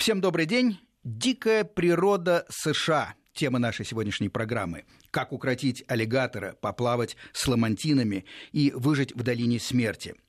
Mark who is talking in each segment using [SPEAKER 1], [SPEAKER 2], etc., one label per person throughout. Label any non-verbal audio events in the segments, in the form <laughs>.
[SPEAKER 1] Всем добрый день. Дикая природа США. Тема нашей сегодняшней программы. Как укротить аллигатора, поплавать с ламантинами и выжить в долине смерти –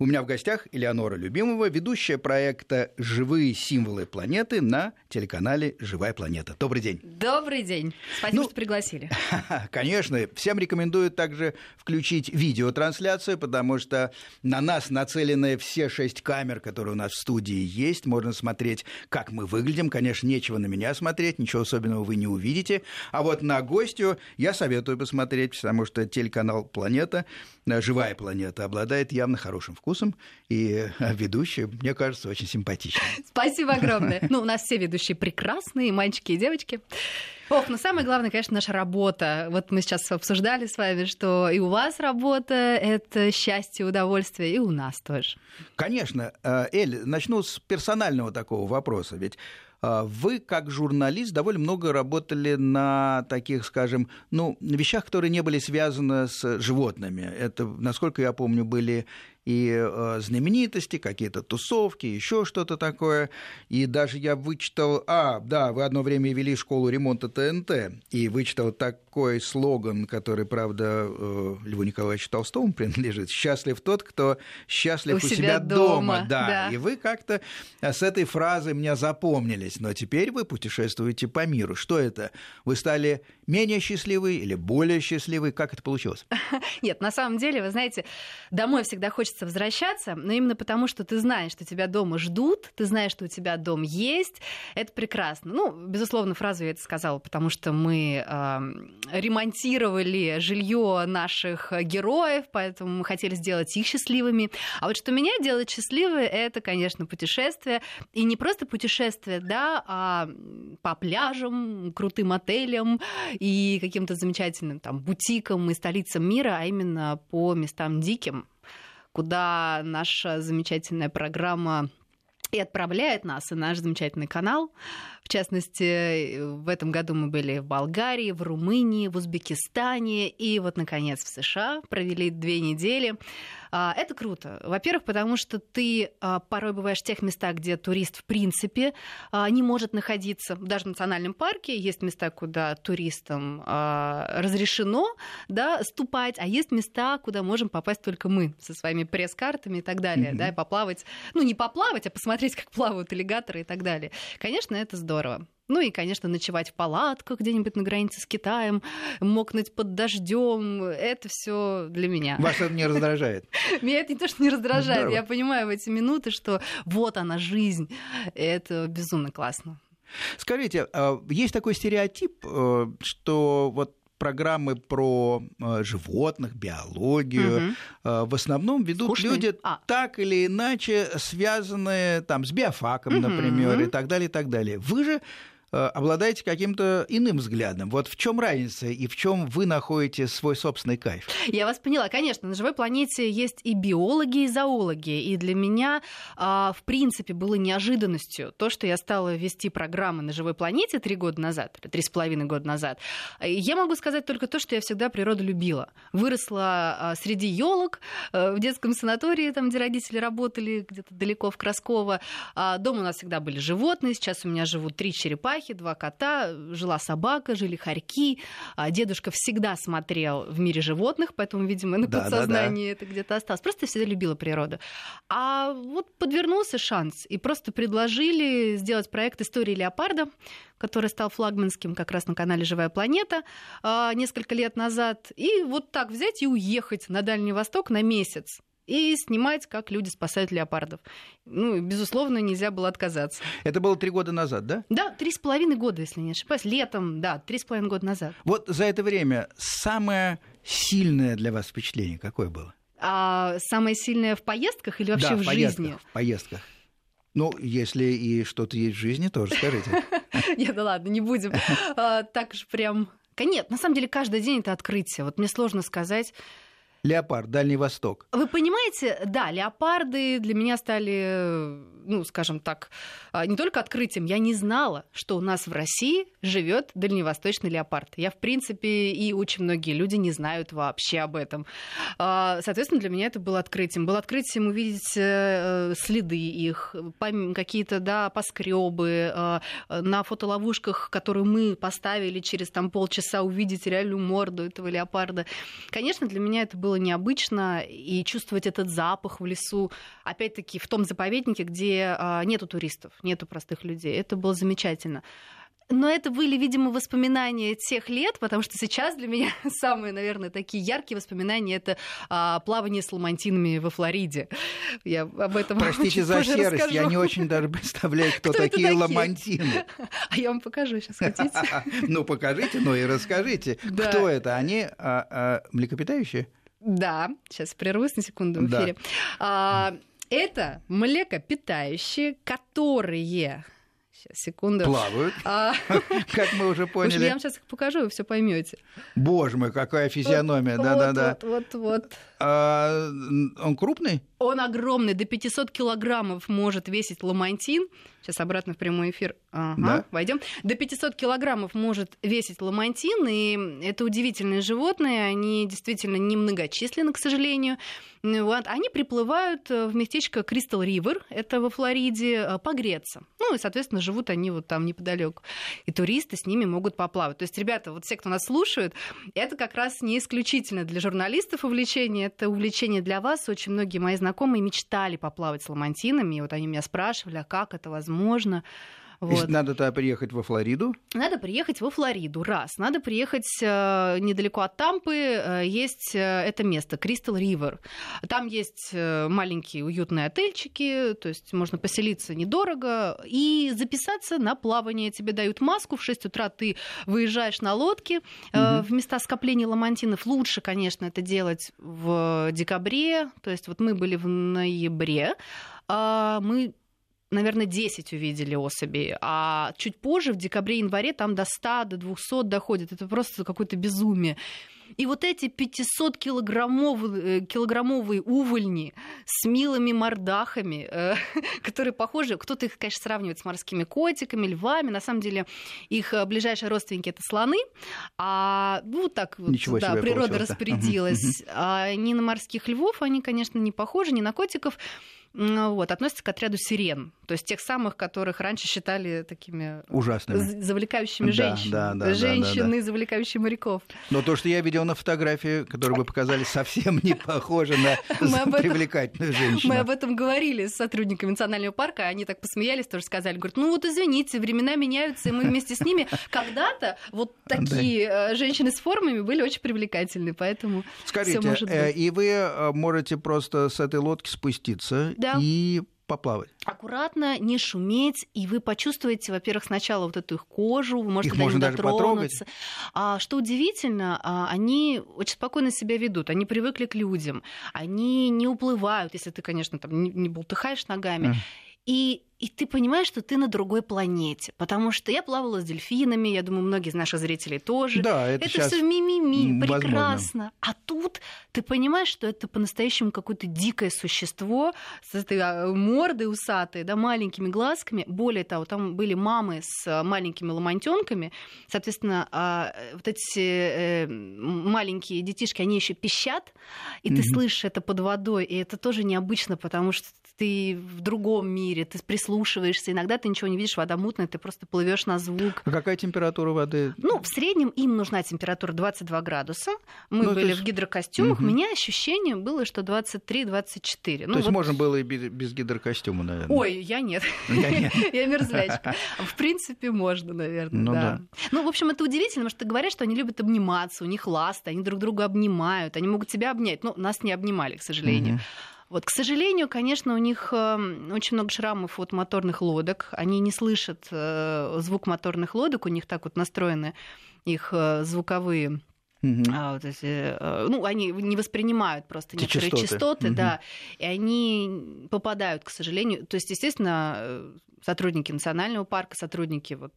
[SPEAKER 1] у меня в гостях Элеонора Любимова, ведущая проекта «Живые символы планеты» на телеканале «Живая планета». Добрый день.
[SPEAKER 2] Добрый день. Спасибо, ну, что пригласили. <laughs>
[SPEAKER 1] Конечно. Всем рекомендую также включить видеотрансляцию, потому что на нас нацелены все шесть камер, которые у нас в студии есть. Можно смотреть, как мы выглядим. Конечно, нечего на меня смотреть, ничего особенного вы не увидите. А вот на гостю я советую посмотреть, потому что телеканал «Планета», «Живая планета» обладает явно хорошим вкусом и э, ведущая, мне кажется, очень симпатичная. <laughs>
[SPEAKER 2] Спасибо огромное. Ну, у нас все ведущие прекрасные, мальчики и девочки. Ох, но самое главное, конечно, наша работа. Вот мы сейчас обсуждали с вами, что и у вас работа — это счастье, удовольствие, и у нас тоже.
[SPEAKER 1] Конечно. Э, Эль, начну с персонального такого вопроса. Ведь вы, как журналист, довольно много работали на таких, скажем, ну, вещах, которые не были связаны с животными. Это, насколько я помню, были и э, знаменитости, какие-то тусовки, еще что-то такое. И даже я вычитал, а, да, вы одно время вели школу ремонта ТНТ, и вычитал такой слоган, который, правда, э, Льву Николаевичу Толстому <laughs> принадлежит. «Счастлив тот, кто счастлив у, у себя, себя дома». дома. Да. да, и вы как-то с этой фразой меня запомнились. Но теперь вы путешествуете по миру. Что это? Вы стали менее счастливы или более счастливы? Как это получилось? <laughs>
[SPEAKER 2] Нет, на самом деле, вы знаете, домой всегда хочется хочется возвращаться, но именно потому, что ты знаешь, что тебя дома ждут, ты знаешь, что у тебя дом есть, это прекрасно. Ну, безусловно, фразу я это сказала, потому что мы э, ремонтировали жилье наших героев, поэтому мы хотели сделать их счастливыми. А вот что меня делает счастливой, это, конечно, путешествие. И не просто путешествие, да, а по пляжам, крутым отелям и каким-то замечательным там бутикам и столицам мира, а именно по местам диким, куда наша замечательная программа и отправляет нас, и наш замечательный канал. В частности, в этом году мы были в Болгарии, в Румынии, в Узбекистане и вот, наконец, в США. Провели две недели. А, это круто. Во-первых, потому что ты а, порой бываешь в тех местах, где турист в принципе а, не может находиться. Даже в национальном парке есть места, куда туристам разрешено да, ступать, а есть места, куда можем попасть только мы со своими пресс-картами и так далее, mm-hmm. да, и поплавать, ну не поплавать, а посмотреть, как плавают аллигаторы и так далее. Конечно, это здорово. Ну и, конечно, ночевать в палатках где-нибудь на границе с Китаем, мокнуть под дождем. Это все для меня.
[SPEAKER 1] Вас это не раздражает? <laughs>
[SPEAKER 2] Меня это не то, что не раздражает. Я понимаю в эти минуты, что вот она жизнь. Это безумно классно.
[SPEAKER 1] Скажите, а есть такой стереотип, э, что вот программы про э, животных, биологию, угу. в основном ведут Скучные. люди а. так или иначе связанные там с биофаком, угу. например, и так далее, и так далее. Вы же обладаете каким-то иным взглядом. Вот в чем разница и в чем вы находите свой собственный кайф?
[SPEAKER 2] Я вас поняла. Конечно, на живой планете есть и биологи, и зоологи. И для меня, а, в принципе, было неожиданностью то, что я стала вести программы на живой планете три года назад, три с половиной года назад. Я могу сказать только то, что я всегда природу любила. Выросла а, среди елок э, в детском санатории, там, где родители работали, где-то далеко в Красково. А, дома у нас всегда были животные. Сейчас у меня живут три черепахи черепахи, два кота, жила собака, жили хорьки. А дедушка всегда смотрел в мире животных, поэтому, видимо, на да, подсознании да, да. это где-то осталось. Просто всегда любила природу. А вот подвернулся шанс, и просто предложили сделать проект «История леопарда», который стал флагманским как раз на канале «Живая планета» а, несколько лет назад. И вот так взять и уехать на Дальний Восток на месяц и снимать, как люди спасают леопардов. Ну, безусловно, нельзя было отказаться.
[SPEAKER 1] Это было три года назад, да?
[SPEAKER 2] Да, три с половиной года, если не ошибаюсь. Летом, да, три с половиной года назад.
[SPEAKER 1] Вот за это время самое сильное для вас впечатление какое было?
[SPEAKER 2] А самое сильное в поездках или вообще
[SPEAKER 1] да,
[SPEAKER 2] в,
[SPEAKER 1] в
[SPEAKER 2] поездках,
[SPEAKER 1] жизни? в поездках. Ну, если и что-то есть в жизни, тоже скажите. <laughs>
[SPEAKER 2] Нет, да ладно, не будем а, так же прям... Нет, на самом деле каждый день это открытие. Вот мне сложно сказать,
[SPEAKER 1] Леопард, Дальний Восток.
[SPEAKER 2] Вы понимаете, да, леопарды для меня стали, ну, скажем так, а, не только открытием. Я не знала, что у нас в России живет дальневосточный леопард. Я, в принципе, и очень многие люди не знают вообще об этом. А, соответственно, для меня это было открытием. Было открытием увидеть э, следы их, какие-то, да, поскребы а, на фотоловушках, которые мы поставили через там полчаса, увидеть реальную морду этого леопарда. Конечно, для меня это было необычно, и чувствовать этот запах в лесу, опять-таки, в том заповеднике, где а, нету туристов, нету простых людей. Это было замечательно. Но это были, видимо, воспоминания тех лет, потому что сейчас для меня <laughs> самые, наверное, такие яркие воспоминания это а, плавание с ламантинами во Флориде. Я об этом <laughs>
[SPEAKER 1] Простите за серость, расскажу. я не очень даже представляю, кто, кто такие, такие ламантины. <laughs>
[SPEAKER 2] А я вам покажу сейчас, хотите?
[SPEAKER 1] Ну, покажите, ну и расскажите, кто это? Они а, а, млекопитающие?
[SPEAKER 2] Да, сейчас прервусь на секунду в эфире. Да. А, это млекопитающие, которые Сейчас, секунду.
[SPEAKER 1] Плавают. А... <laughs> Как мы уже поняли.
[SPEAKER 2] Я вам сейчас их покажу, вы все поймете.
[SPEAKER 1] Боже мой, какая физиономия. Да-да-да.
[SPEAKER 2] Вот, вот, вот.
[SPEAKER 1] А, он крупный?
[SPEAKER 2] Он огромный, до 500 килограммов может весить ламантин. Сейчас обратно в прямой эфир ага, да? войдем. До 500 килограммов может весить ламантин, и это удивительные животные, они действительно немногочисленны, к сожалению. Вот. Они приплывают в местечко Кристал Ривер, это во Флориде, э, погреться. Ну и, соответственно, живут они вот там неподалеку. И туристы с ними могут поплавать. То есть, ребята, вот все, кто нас слушают, это как раз не исключительно для журналистов увлечение, это увлечение для вас. Очень многие мои знакомые мечтали поплавать с ламантинами, и вот они меня спрашивали, а как это возможно?
[SPEAKER 1] Вот. Надо тогда приехать во Флориду?
[SPEAKER 2] Надо приехать во Флориду, раз. Надо приехать э, недалеко от Тампы, э, есть э, это место, Кристал Ривер. Там есть маленькие уютные отельчики, то есть можно поселиться недорого и записаться на плавание. Тебе дают маску, в 6 утра ты выезжаешь на лодке угу. в места скопления ламантинов. Лучше, конечно, это делать в декабре, то есть вот мы были в ноябре, а мы наверное, 10 увидели особей, а чуть позже, в декабре-январе, там до 100, до 200 доходит. Это просто какое-то безумие. И вот эти 500 килограммовые, э, килограммовые увольни с милыми мордахами, э, <laughs> которые похожи, кто-то их, конечно, сравнивает с морскими котиками, львами, на самом деле их э, ближайшие родственники это слоны, а ну так вот,
[SPEAKER 1] Ничего
[SPEAKER 2] да, природа распорядилась. А не на морских львов они, конечно, не похожи, не на котиков, вот, относятся к отряду сирен, то есть тех самых, которых раньше считали такими
[SPEAKER 1] ужасными,
[SPEAKER 2] завлекающими женщин, да, да, да, женщины, да, да. завлекающие моряков.
[SPEAKER 1] Но то, что я видел на фотографии, которую вы показали, совсем не похоже на <laughs> привлекательную женщину.
[SPEAKER 2] Мы об этом говорили с сотрудниками национального парка, они так посмеялись, тоже сказали, говорят, ну вот извините, времена меняются, и мы вместе с ними <laughs> когда-то вот такие э, женщины с формами были очень привлекательны, поэтому
[SPEAKER 1] Скажите, э, и вы э, можете просто с этой лодки спуститься да. и поплавать.
[SPEAKER 2] Аккуратно, не шуметь, и вы почувствуете, во-первых, сначала вот эту их кожу, вы можете их до можно них дотронуться. А, что удивительно, а, они очень спокойно себя ведут, они привыкли к людям, они не уплывают, если ты, конечно, там не, не болтыхаешь ногами. Mm. И и ты понимаешь, что ты на другой планете. Потому что я плавала с дельфинами, я думаю, многие из наших зрителей тоже.
[SPEAKER 1] Да, это,
[SPEAKER 2] это все мимими, прекрасно. А тут ты понимаешь, что это по-настоящему какое-то дикое существо с этой а, мордой усатой, да, маленькими глазками. Более того, там были мамы с маленькими ламантенками. Соответственно, а, вот эти э, маленькие детишки, они еще пищат, и ты слышишь это под водой. И это тоже необычно, потому что ты в другом мире, ты прислушиваешься. Иногда ты ничего не видишь, вода мутная, ты просто плывешь на звук.
[SPEAKER 1] А какая температура воды?
[SPEAKER 2] Ну, в среднем им нужна температура 22 градуса. Мы ну, были есть... в гидрокостюмах. Угу. У меня ощущение было, что 23-24.
[SPEAKER 1] Ну, то есть вот... можно было и без гидрокостюма, наверное.
[SPEAKER 2] Ой, я нет. <laughs> <laughs> Я мерзлячка. В принципе, можно, наверное, ну да. Ну, в общем, это удивительно, потому что говорят, что они любят обниматься, у них ласты, они друг друга обнимают, они могут тебя обнять. Но нас не обнимали, к сожалению. Вот, к сожалению, конечно, у них эм, очень много шрамов от моторных лодок. Они не слышат э, звук моторных лодок, у них так вот настроены их э, звуковые Угу. А, вот эти, э, ну, они не воспринимают просто Эти некоторые частоты, частоты угу. да, и они попадают, к сожалению. То есть, естественно, сотрудники национального парка, сотрудники вот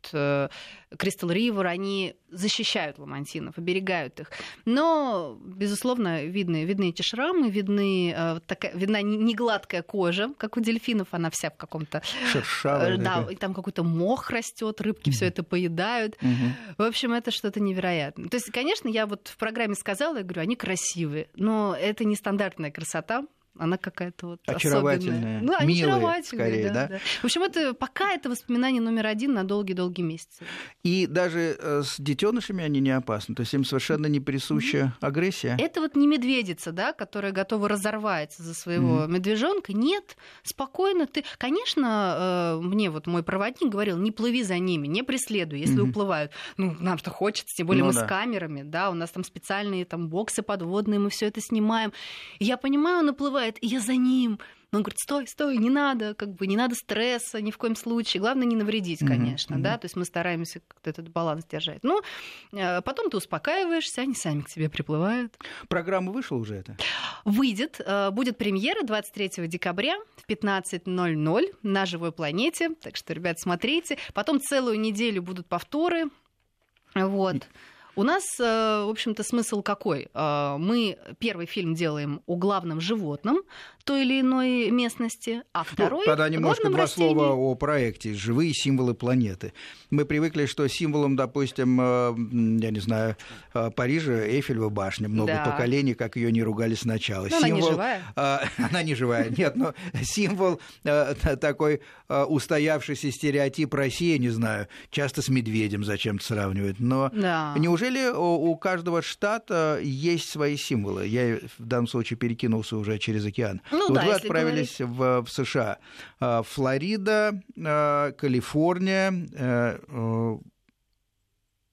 [SPEAKER 2] Кристал Ривер, они защищают ламантинов, оберегают их. Но, безусловно, видны, видны эти шрамы, видны, э, такая, видна не гладкая кожа, как у дельфинов, она вся в каком-то...
[SPEAKER 1] Шершавая.
[SPEAKER 2] Э, да, и там какой-то мох растет, рыбки mm-hmm. все это поедают. Mm-hmm. В общем, это что-то невероятное. То есть, конечно, я вот в программе сказала, я говорю, они красивые, но это не стандартная красота, она какая-то вот
[SPEAKER 1] очаровательная,
[SPEAKER 2] особенная. Ну,
[SPEAKER 1] милые,
[SPEAKER 2] очаровательная,
[SPEAKER 1] скорее, да,
[SPEAKER 2] да? да. В общем, это пока это воспоминание номер один на долгие-долгие месяцы.
[SPEAKER 1] И даже э, с детенышами они не опасны, то есть им совершенно не присуща mm-hmm. агрессия.
[SPEAKER 2] Это вот не медведица, да, которая готова разорвать за своего mm-hmm. медвежонка. Нет, спокойно ты. Конечно, э, мне вот мой проводник говорил, не плыви за ними, не преследуй, если mm-hmm. уплывают. Ну, нам что хочется, тем более ну, мы да. с камерами, да, у нас там специальные там боксы подводные, мы все это снимаем. И я понимаю, он уплывает уплывает, и я за ним. Но он говорит, стой, стой, не надо, как бы не надо стресса ни в коем случае. Главное не навредить, конечно, mm-hmm. да, то есть мы стараемся как-то этот баланс держать. Но э, потом ты успокаиваешься, они сами к тебе приплывают.
[SPEAKER 1] Программа вышла уже это?
[SPEAKER 2] Выйдет, э, будет премьера 23 декабря в 15.00 на Живой планете, так что, ребят, смотрите. Потом целую неделю будут повторы, вот. У нас, э, в общем-то, смысл какой? Э, мы первый фильм делаем о главном животном, той или иной местности, а ну, второй ну,
[SPEAKER 1] Тогда немножко два
[SPEAKER 2] растении.
[SPEAKER 1] слова о проекте «Живые символы планеты». Мы привыкли, что символом, допустим, э, я не знаю, э, Парижа Эйфелева башня. Много да. поколений, как ее не ругали сначала.
[SPEAKER 2] Но Символ... Она не живая. <laughs>
[SPEAKER 1] Она не живая, нет, но символ э, такой устоявшийся стереотип России, не знаю, часто с медведем зачем-то сравнивают. Но да. неужели у каждого штата есть свои символы? Я в данном случае перекинулся уже через океан. Ну, вот да, вы отправились говорить... в, в США. А, Флорида, а, Калифорния. Э, э,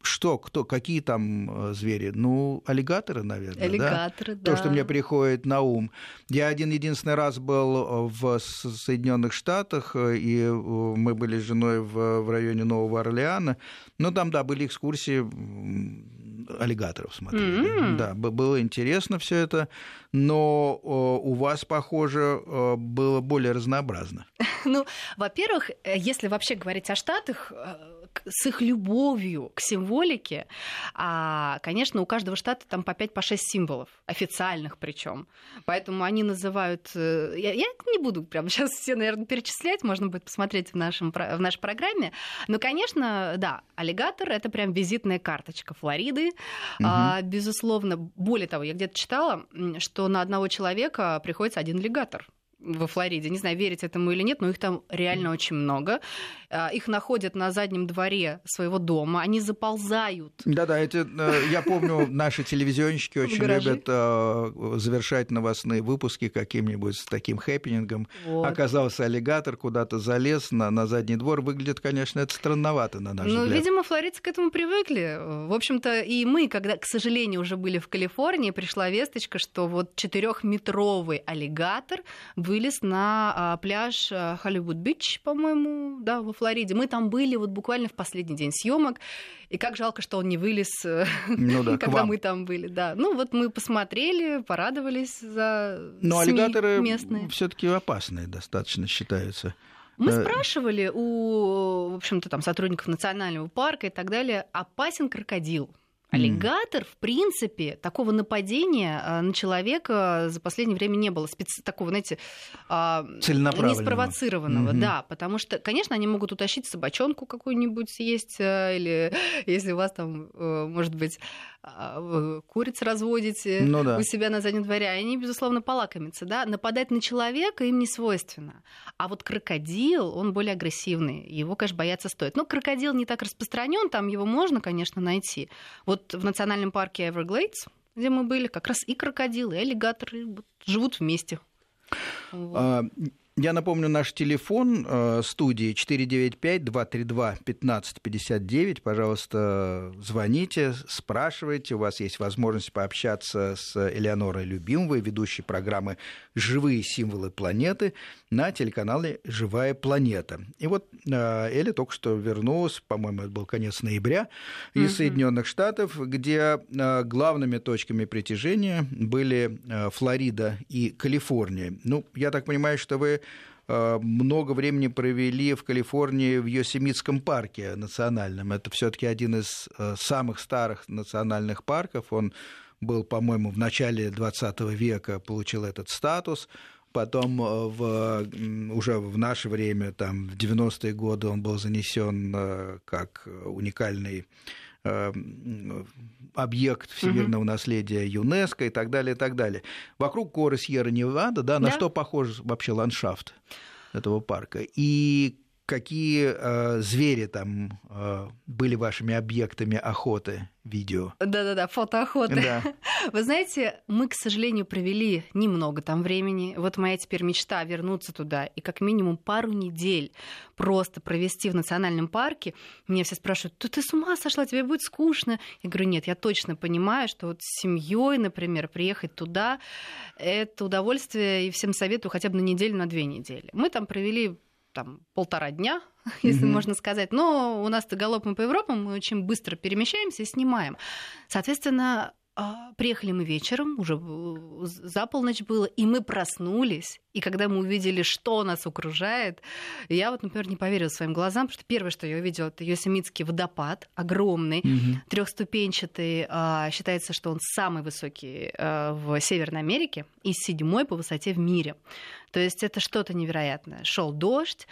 [SPEAKER 1] что, кто, какие там э, звери? Ну, аллигаторы, наверное.
[SPEAKER 2] Аллигаторы,
[SPEAKER 1] да. да. То, что мне приходит на ум. Я один единственный раз был в Соединенных Штатах, и мы были с женой в, в районе Нового Орлеана. Ну, там, да, были экскурсии аллигаторов смотрели. Mm-hmm. Да, было интересно все это, но у вас, похоже, было более разнообразно. <laughs>
[SPEAKER 2] Ну, во-первых, э, если вообще говорить о Штатах, э, с их любовью к символике, а, конечно, у каждого штата там по 5-6 по символов, официальных причем. Поэтому они называют... Э, я, я не буду прямо сейчас <laughs> все, наверное, перечислять, можно будет посмотреть в, нашем, в нашей программе. Но, конечно, да, аллигатор — это прям визитная карточка Флориды. Угу. А, безусловно, более того, я где-то читала, что на одного человека приходится один аллигатор во Флориде. Не знаю, верить этому или нет, но их там реально очень много. А, их находят на заднем дворе своего дома, они заползают.
[SPEAKER 1] Да-да, эти, э, я помню, <laughs> наши телевизионщики очень любят э, завершать новостные выпуски каким-нибудь с таким хэппинингом. Вот. Оказался аллигатор, куда-то залез на, на задний двор. Выглядит, конечно, это странновато на наш ну, взгляд.
[SPEAKER 2] Ну, видимо, флоридцы к этому привыкли. В общем-то, и мы, когда, к сожалению, уже были в Калифорнии, пришла весточка, что вот четырехметровый аллигатор вылез на а, пляж Холливуд-Бич, по-моему, да, во Флориде. Мы там были вот буквально в последний день съемок. И как жалко, что он не вылез, э, ну, да, <laughs> когда мы там были. Да. Ну вот мы посмотрели, порадовались за
[SPEAKER 1] Но СМИ аллигаторы местные. все-таки опасные достаточно считаются.
[SPEAKER 2] Мы э, спрашивали у, в общем-то, там сотрудников национального парка и так далее, опасен крокодил. Аллигатор, в принципе, такого нападения а, на человека за последнее время не было. Специ... Такого, знаете, а, не спровоцированного. Mm-hmm. Да, потому что, конечно, они могут утащить собачонку какую-нибудь съесть, э, или <laughs> если у вас там, э, может быть, куриц разводите ну, да. у себя на заднем дворе, они, безусловно, полакомятся. Да? Нападать на человека им не свойственно. А вот крокодил, он более агрессивный. Его, конечно, бояться стоит. Но крокодил не так распространен, там его можно, конечно, найти. Вот в национальном парке Everglades, где мы были, как раз и крокодилы, и аллигаторы живут вместе.
[SPEAKER 1] Вот. А, Я напомню, наш телефон э, студии 495-232-1559. Пожалуйста, звоните, спрашивайте. У вас есть возможность пообщаться с Элеонорой Любимовой, ведущей программы «Живые символы планеты» на телеканале «Живая планета». И вот э, Эля только что вернулась, по-моему, это был конец ноября, из mm-hmm. Соединенных Штатов, где э, главными точками притяжения были э, Флорида и Калифорния. Ну, я так понимаю, что вы много времени провели в Калифорнии в Йосемитском парке национальном. Это все-таки один из э, самых старых национальных парков. Он был, по-моему, в начале 20 века получил этот статус. Потом э, в, уже в наше время, там, в 90-е годы он был занесен как уникальный объект всемирного угу. наследия ЮНЕСКО и так далее, и так далее. Вокруг горы Сьерра-Невада, да, на да. что похож вообще ландшафт этого парка? И какие э, звери там э, были вашими объектами охоты, видео?
[SPEAKER 2] Да-да-да, фотоохоты. Да. <laughs> Вы знаете, мы, к сожалению, провели немного там времени. Вот моя теперь мечта вернуться туда и как минимум пару недель просто провести в национальном парке. Меня все спрашивают, ты, ты с ума сошла, тебе будет скучно? Я говорю, нет, я точно понимаю, что вот с семьей, например, приехать туда, это удовольствие, и всем советую хотя бы на неделю, на две недели. Мы там провели там полтора дня, <laughs> если mm-hmm. можно сказать. Но у нас-то галопом по Европам, мы очень быстро перемещаемся и снимаем. Соответственно, а, приехали мы вечером, уже за полночь было, и мы проснулись. И когда мы увидели, что нас окружает, я вот, например, не поверила своим глазам, потому что первое, что я увидела, это Йосемитский водопад, огромный, угу. трехступенчатый. А, считается, что он самый высокий а, в Северной Америке и седьмой по высоте в мире. То есть это что-то невероятное. Шел дождь,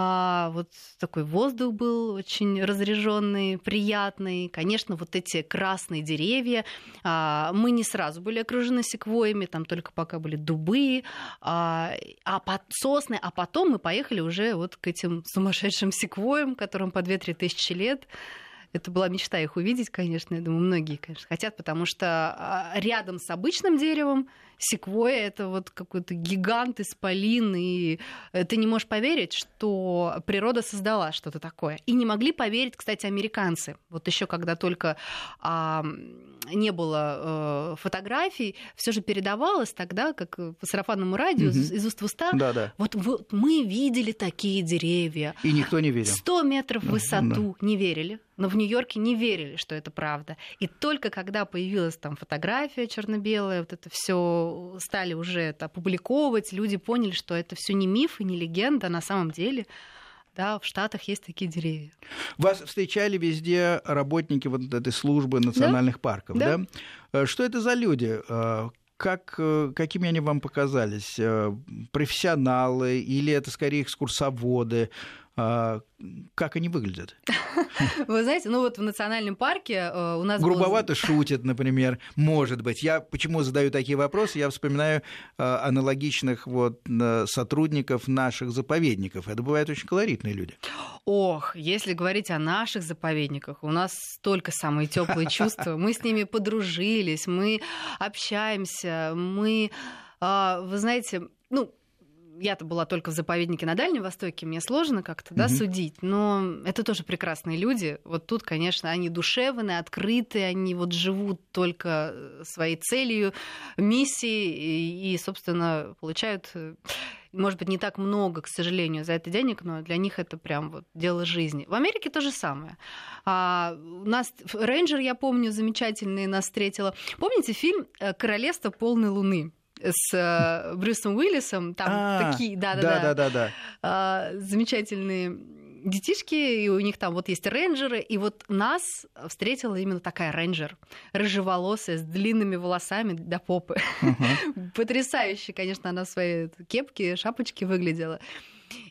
[SPEAKER 2] а, вот такой воздух был очень разряженный, приятный. Конечно, вот эти красные деревья. А, мы не сразу были окружены секвоями, там только пока были дубы, а, а под сосны, а потом мы поехали уже вот к этим сумасшедшим секвоям, которым по 2-3 тысячи лет. Это была мечта их увидеть, конечно. Я думаю, многие, конечно, хотят, потому что а, рядом с обычным деревом секвоя это вот какой-то гигант исполин, и ты не можешь поверить, что природа создала что-то такое. И не могли поверить, кстати, американцы. Вот еще когда только а, не было э, фотографий, все же передавалось тогда, как по сарафанному радио, угу. из уст в уста.
[SPEAKER 1] Да, да.
[SPEAKER 2] Вот, вот мы видели такие деревья.
[SPEAKER 1] И никто не верил.
[SPEAKER 2] 100 метров в высоту да. не верили но в Нью-Йорке не верили, что это правда. И только когда появилась там фотография черно-белая, вот это все стали уже это опубликовывать, люди поняли, что это все не миф и не легенда, а на самом деле да, в Штатах есть такие деревья.
[SPEAKER 1] Вас встречали везде работники вот этой службы национальных да? парков, да? да? Э, что это за люди? Э, как, э, какими они вам показались? Профессионалы или это скорее экскурсоводы? А, как они выглядят? <laughs>
[SPEAKER 2] Вы знаете, ну вот в национальном парке э, у нас...
[SPEAKER 1] Грубовато был... шутят, например, может быть. Я почему задаю такие вопросы? Я вспоминаю э, аналогичных вот сотрудников наших заповедников. Это бывают очень колоритные люди.
[SPEAKER 2] Ох, если говорить о наших заповедниках, у нас столько самые теплые <laughs> чувства. Мы с ними подружились, мы общаемся, мы а, вы знаете, ну, я-то была только в заповеднике на Дальнем Востоке, мне сложно как-то да, угу. судить, но это тоже прекрасные люди. Вот тут, конечно, они душевные, открытые, они вот живут только своей целью, миссией и, собственно, получают может быть, не так много, к сожалению, за это денег, но для них это прям вот дело жизни. В Америке то же самое. А, у нас рейнджер, я помню, замечательный нас встретила. Помните фильм «Королевство полной луны»? С э, Брюсом Уиллисом. Там а, такие, да-да-да.
[SPEAKER 1] Да-да-да.
[SPEAKER 2] А, замечательные детишки, и у них там вот есть рейнджеры, и вот нас встретила именно такая рейнджер, рыжеволосая, с длинными волосами до попы. Uh-huh. <laughs> Потрясающе, конечно, она в своей кепке, шапочке выглядела.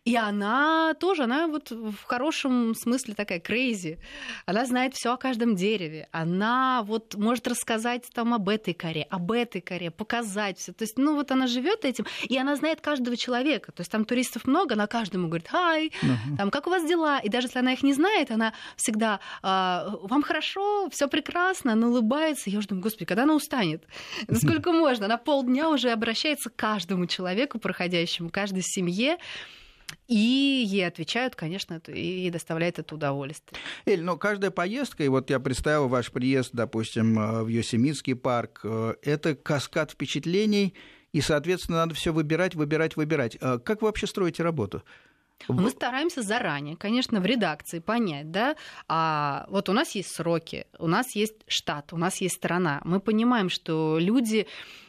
[SPEAKER 2] И она тоже, она вот в хорошем смысле такая crazy. Она знает все о каждом дереве. Она вот может рассказать там об этой коре, об этой коре, показать все. То есть, ну вот она живет этим, и она знает каждого человека. То есть там туристов много, она каждому говорит, hi, угу. там, как у вас дела? И даже если она их не знает, она всегда, а, вам хорошо, все прекрасно, она улыбается. Я уже думаю, господи, когда она устанет? Сколько можно? Она полдня уже обращается к каждому человеку проходящему, каждой семье. И ей отвечают, конечно, и доставляет это удовольствие.
[SPEAKER 1] Эль, ну каждая поездка, и вот я представил ваш приезд, допустим, э, в Йосемитский парк, э, это каскад впечатлений, и, соответственно, надо все выбирать, выбирать, выбирать. Э, как вы вообще строите работу?
[SPEAKER 2] Мы стараемся заранее, конечно, в редакции понять, да, а вот у нас есть сроки, у нас есть штат, у нас есть страна. Мы понимаем, что люди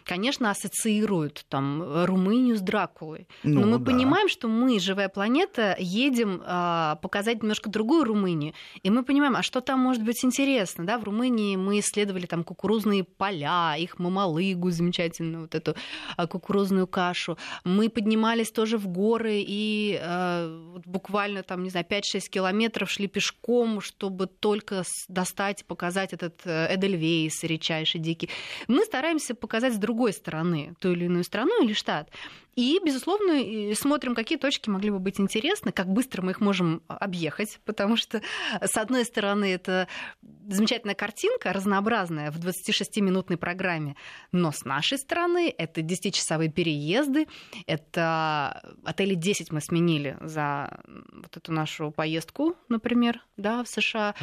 [SPEAKER 2] конечно, ассоциируют там Румынию с Дракулой. Ну, Но мы да. понимаем, что мы, живая планета, едем а, показать немножко другую Румынию. И мы понимаем, а что там может быть интересно? Да? В Румынии мы исследовали там кукурузные поля, их мамалыгу замечательную, вот эту а, кукурузную кашу. Мы поднимались тоже в горы и а, вот буквально там, не знаю, 5-6 километров шли пешком, чтобы только достать, показать этот э, Эдельвейс, редчайший дикий. Мы стараемся показать с другой другой стороны ту или иную страну или штат. И, безусловно, смотрим, какие точки могли бы быть интересны, как быстро мы их можем объехать, потому что, с одной стороны, это замечательная картинка, разнообразная в 26-минутной программе, но с нашей стороны это 10-часовые переезды, это отели 10 мы сменили за вот эту нашу поездку, например, да, в США.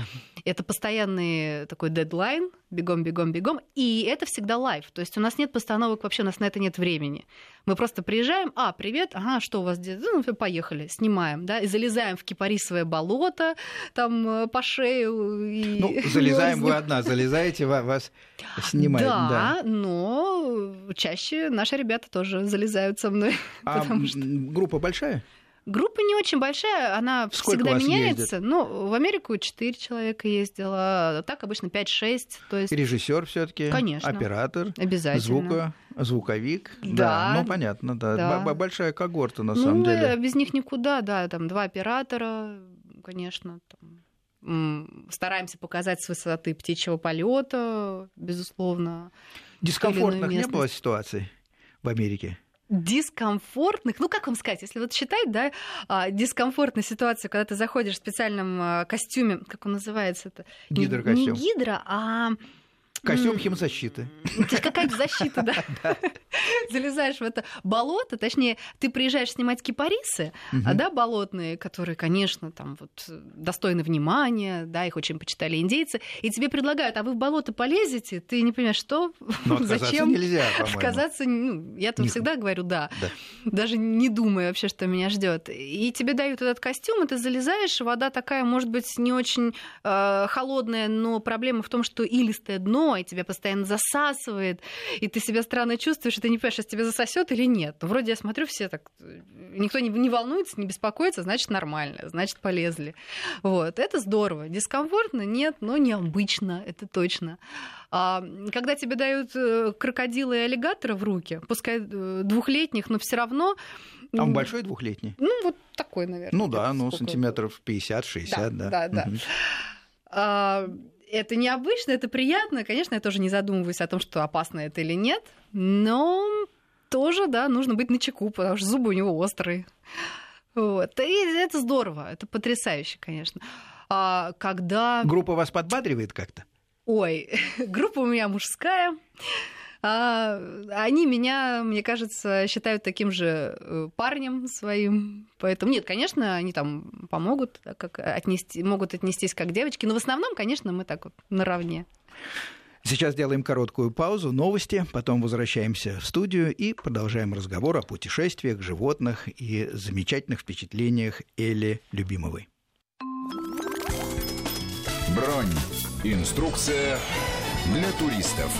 [SPEAKER 2] Это постоянный такой дедлайн, бегом, бегом, бегом, и это всегда live, то есть у нас нет постановок вообще, у нас на это нет времени. Мы просто приезжаем, а, привет, ага, что у вас здесь? Ну, поехали, снимаем, да, и залезаем в кипарисовое болото, там, э, по шею. И...
[SPEAKER 1] Ну, залезаем вы одна, залезаете, вас <laughs> снимают.
[SPEAKER 2] Да, да, но чаще наши ребята тоже залезают со мной. <laughs>
[SPEAKER 1] А что... группа большая?
[SPEAKER 2] Группа не очень большая, она Сколько всегда меняется. Ездит? Ну, в Америку 4 человека ездила, так обычно 5-6. То есть...
[SPEAKER 1] Режиссер все-таки,
[SPEAKER 2] Конечно.
[SPEAKER 1] оператор,
[SPEAKER 2] Обязательно.
[SPEAKER 1] звука, звуковик.
[SPEAKER 2] Да.
[SPEAKER 1] да. Ну, понятно, да.
[SPEAKER 2] да.
[SPEAKER 1] Большая когорта, на
[SPEAKER 2] ну,
[SPEAKER 1] самом деле.
[SPEAKER 2] Без них никуда, да. Там два оператора, конечно. Там, стараемся показать с высоты птичьего полета, безусловно.
[SPEAKER 1] Дискомфортных не было ситуаций в Америке?
[SPEAKER 2] Дискомфортных, ну как вам сказать, если вот считать, да, а, дискомфортной ситуацию, когда ты заходишь в специальном а, костюме, как он называется это?
[SPEAKER 1] Гидрокостюм.
[SPEAKER 2] Не гидро, а
[SPEAKER 1] Костюм химзащиты.
[SPEAKER 2] Это какая-то защита, да? <laughs> Залезаешь в это болото, точнее, ты приезжаешь снимать кипарисы, а да, болотные, которые, конечно, там вот достойны внимания, да, их очень почитали индейцы, и тебе предлагают, а вы в болото полезете, ты не понимаешь, что, <laughs> зачем?
[SPEAKER 1] нельзя,
[SPEAKER 2] Отказаться, ну, я там всегда говорю да, даже не думая вообще, что меня ждет. И тебе дают этот костюм, и ты залезаешь, вода такая, может быть, не очень э, холодная, но проблема в том, что илистое дно, и тебя постоянно засасывает, и ты себя странно чувствуешь, и ты не понимаешь, сейчас тебя засосет или нет. Ну, вроде я смотрю, все так, никто не, не волнуется, не беспокоится, значит, нормально, значит, полезли. Вот, это здорово. Дискомфортно? Нет, но необычно, это точно. А, когда тебе дают э, крокодила и аллигатора в руки, пускай э, двухлетних, но все равно
[SPEAKER 1] а он большой двухлетний?
[SPEAKER 2] Ну, вот такой, наверное.
[SPEAKER 1] Ну да, ну сантиметров 50-60, да.
[SPEAKER 2] Да, да. да. Угу. А, это необычно, это приятно. Конечно, я тоже не задумываюсь о том, что опасно это или нет, но тоже, да, нужно быть начеку, потому что зубы у него острые. Вот. И это здорово, это потрясающе, конечно. А когда...
[SPEAKER 1] Группа вас подбадривает как-то?
[SPEAKER 2] Ой, <laughs> группа у меня мужская. А, они меня, мне кажется, считают таким же э, парнем своим. Поэтому нет, конечно, они там помогут, как отнести, могут отнестись как девочки, но в основном, конечно, мы так вот наравне.
[SPEAKER 1] Сейчас делаем короткую паузу, новости, потом возвращаемся в студию и продолжаем разговор о путешествиях, животных и замечательных впечатлениях Эли Любимовой.
[SPEAKER 3] Бронь. Инструкция для туристов.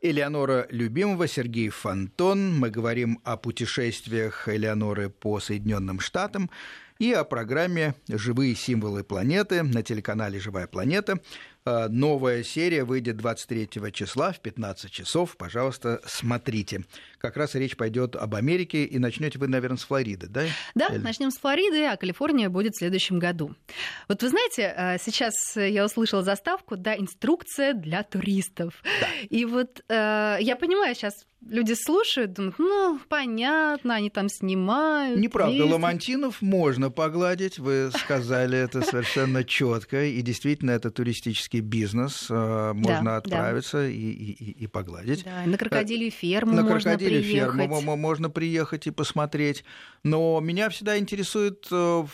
[SPEAKER 1] Элеонора Любимова, Сергей Фонтон. Мы говорим о путешествиях Элеоноры по Соединенным Штатам. и о программе «Живые символы планеты» на телеканале «Живая планета». Э, новая серия выйдет 23 числа в 15 часов. Пожалуйста, смотрите. Как раз речь пойдет об Америке, и начнете вы, наверное, с Флориды, да?
[SPEAKER 2] Да, Или... начнем с Флориды, а Калифорния будет в следующем году. Вот вы знаете, э, сейчас я услышала заставку, да, инструкция для туристов. Да. И вот э, я понимаю, сейчас люди слушают, думают, ну, понятно, они там снимают.
[SPEAKER 1] Неправда, есть. Ламантинов можно погладить, вы сказали это совершенно четко, и действительно это туристический бизнес, э, можно да, отправиться да. И, и, и погладить.
[SPEAKER 2] Да, на крокодилию ферму на можно крокодилию приехать.
[SPEAKER 1] ферму можно приехать и посмотреть, но меня всегда интересует э,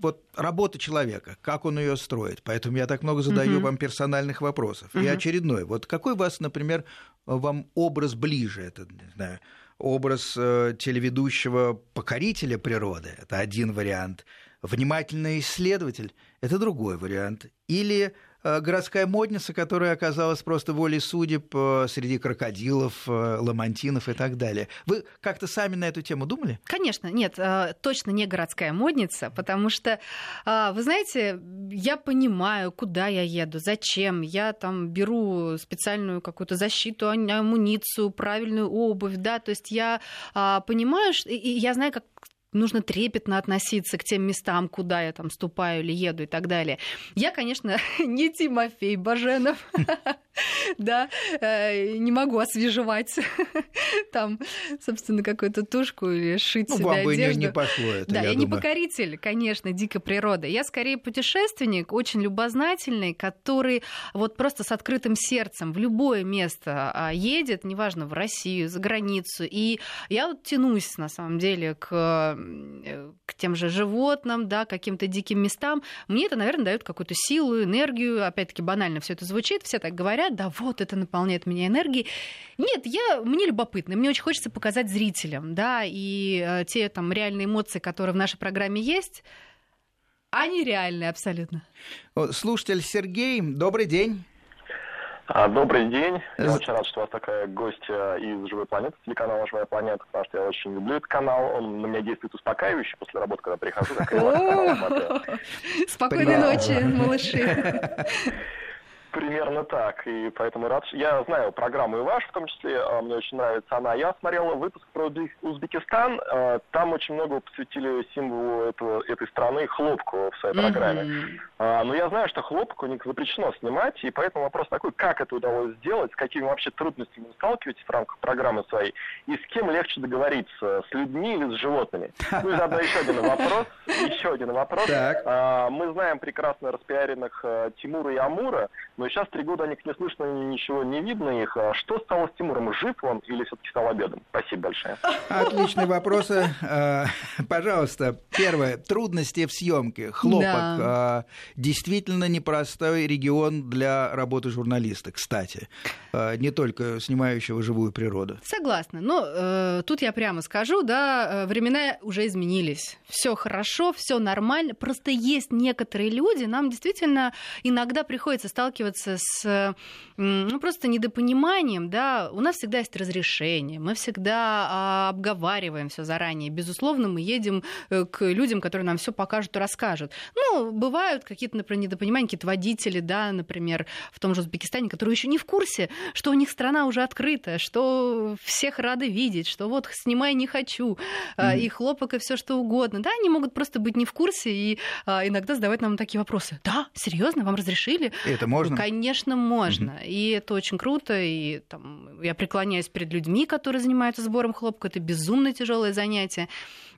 [SPEAKER 1] вот работа человека, как он ее строит. Поэтому я так много задаю угу. вам персональных вопросов. Угу. И очередной. Вот какой вас, например, вам образ ближе? Это, не знаю, образ э, телеведущего покорителя природы. Это один вариант. Внимательный исследователь – это другой вариант. Или Э, городская модница, которая оказалась просто волей судеб э, среди крокодилов, э, ламантинов и так далее. Вы как-то сами на эту тему думали?
[SPEAKER 2] Конечно, нет, точно не городская модница, потому что, вы знаете, я понимаю, куда я еду, зачем. Я там беру специальную какую-то защиту, амуницию, правильную обувь, да, то есть я понимаю, и я знаю, как нужно трепетно относиться к тем местам, куда я там ступаю или еду и так далее. Я, конечно, <laughs> не Тимофей Баженов, <laughs> да, э, не могу освежевать <laughs> там, собственно, какую-то тушку или шить ну, себе одежду.
[SPEAKER 1] Не, не пошло это,
[SPEAKER 2] да,
[SPEAKER 1] я,
[SPEAKER 2] я не покоритель, конечно, дикой природы. Я скорее путешественник, очень любознательный, который вот просто с открытым сердцем в любое место а, едет, неважно, в Россию, за границу. И я вот тянусь, на самом деле, к к тем же животным, да, каким-то диким местам, мне это, наверное, дает какую-то силу, энергию. Опять-таки банально все это звучит, все так говорят, да, вот это наполняет меня энергией. Нет, я, мне любопытно, мне очень хочется показать зрителям, да, и э, те там реальные эмоции, которые в нашей программе есть, они реальные абсолютно.
[SPEAKER 1] Слушатель Сергей, добрый день.
[SPEAKER 4] А, добрый день. Я очень рад, что у вас такая гостья из «Живой планеты», телеканала «Живая планета», потому что я очень люблю этот канал. Он на меня действует успокаивающе после работы, когда прихожу.
[SPEAKER 2] Спокойной ночи, малыши. <laughs>
[SPEAKER 4] Примерно так. И поэтому рад. Я знаю программу и вашу, в том числе. А, мне очень нравится она. Я смотрел выпуск про Узбекистан. А, там очень много посвятили символу этого, этой страны хлопку в своей программе. Mm-hmm. Но я знаю, что хлопок у них запрещено снимать, и поэтому вопрос такой, как это удалось сделать, с какими вообще трудностями вы сталкиваетесь в рамках программы своей, и с кем легче договориться, с людьми или с животными? Ну и заодно еще один вопрос. <laughs> Еще один вопрос. Мы знаем прекрасно распиаренных Тимура и Амура, но сейчас три года о них не слышно, ничего не видно их. А что стало с Тимуром? Жив он или все-таки стал обедом? Спасибо большое.
[SPEAKER 1] Отличные вопросы. А, пожалуйста, первое. Трудности в съемке. Хлопок. Да. А, действительно непростой регион для работы журналиста, кстати. Не только снимающего живую природу.
[SPEAKER 2] Согласна. Но э, тут я прямо скажу, да, э, времена уже изменились. Все хорошо, все нормально. Просто есть некоторые люди, нам действительно иногда приходится сталкиваться сталкиваться с ну, просто недопониманием, да, у нас всегда есть разрешение, мы всегда а, обговариваем все заранее. Безусловно, мы едем э, к людям, которые нам все покажут и расскажут. Ну, бывают какие-то, например, недопонимания, какие-то водители, да, например, в том же Узбекистане, которые еще не в курсе, что у них страна уже открыта, что всех рады видеть, что вот снимай не хочу, mm-hmm. и хлопок, и все что угодно. Да, они могут просто быть не в курсе и а, иногда задавать нам такие вопросы. Да, серьезно, вам разрешили?
[SPEAKER 1] Это можно?
[SPEAKER 2] Конечно, можно. Mm-hmm. И это очень круто. И там, я преклоняюсь перед людьми, которые занимаются сбором хлопка. Это безумно тяжелое занятие.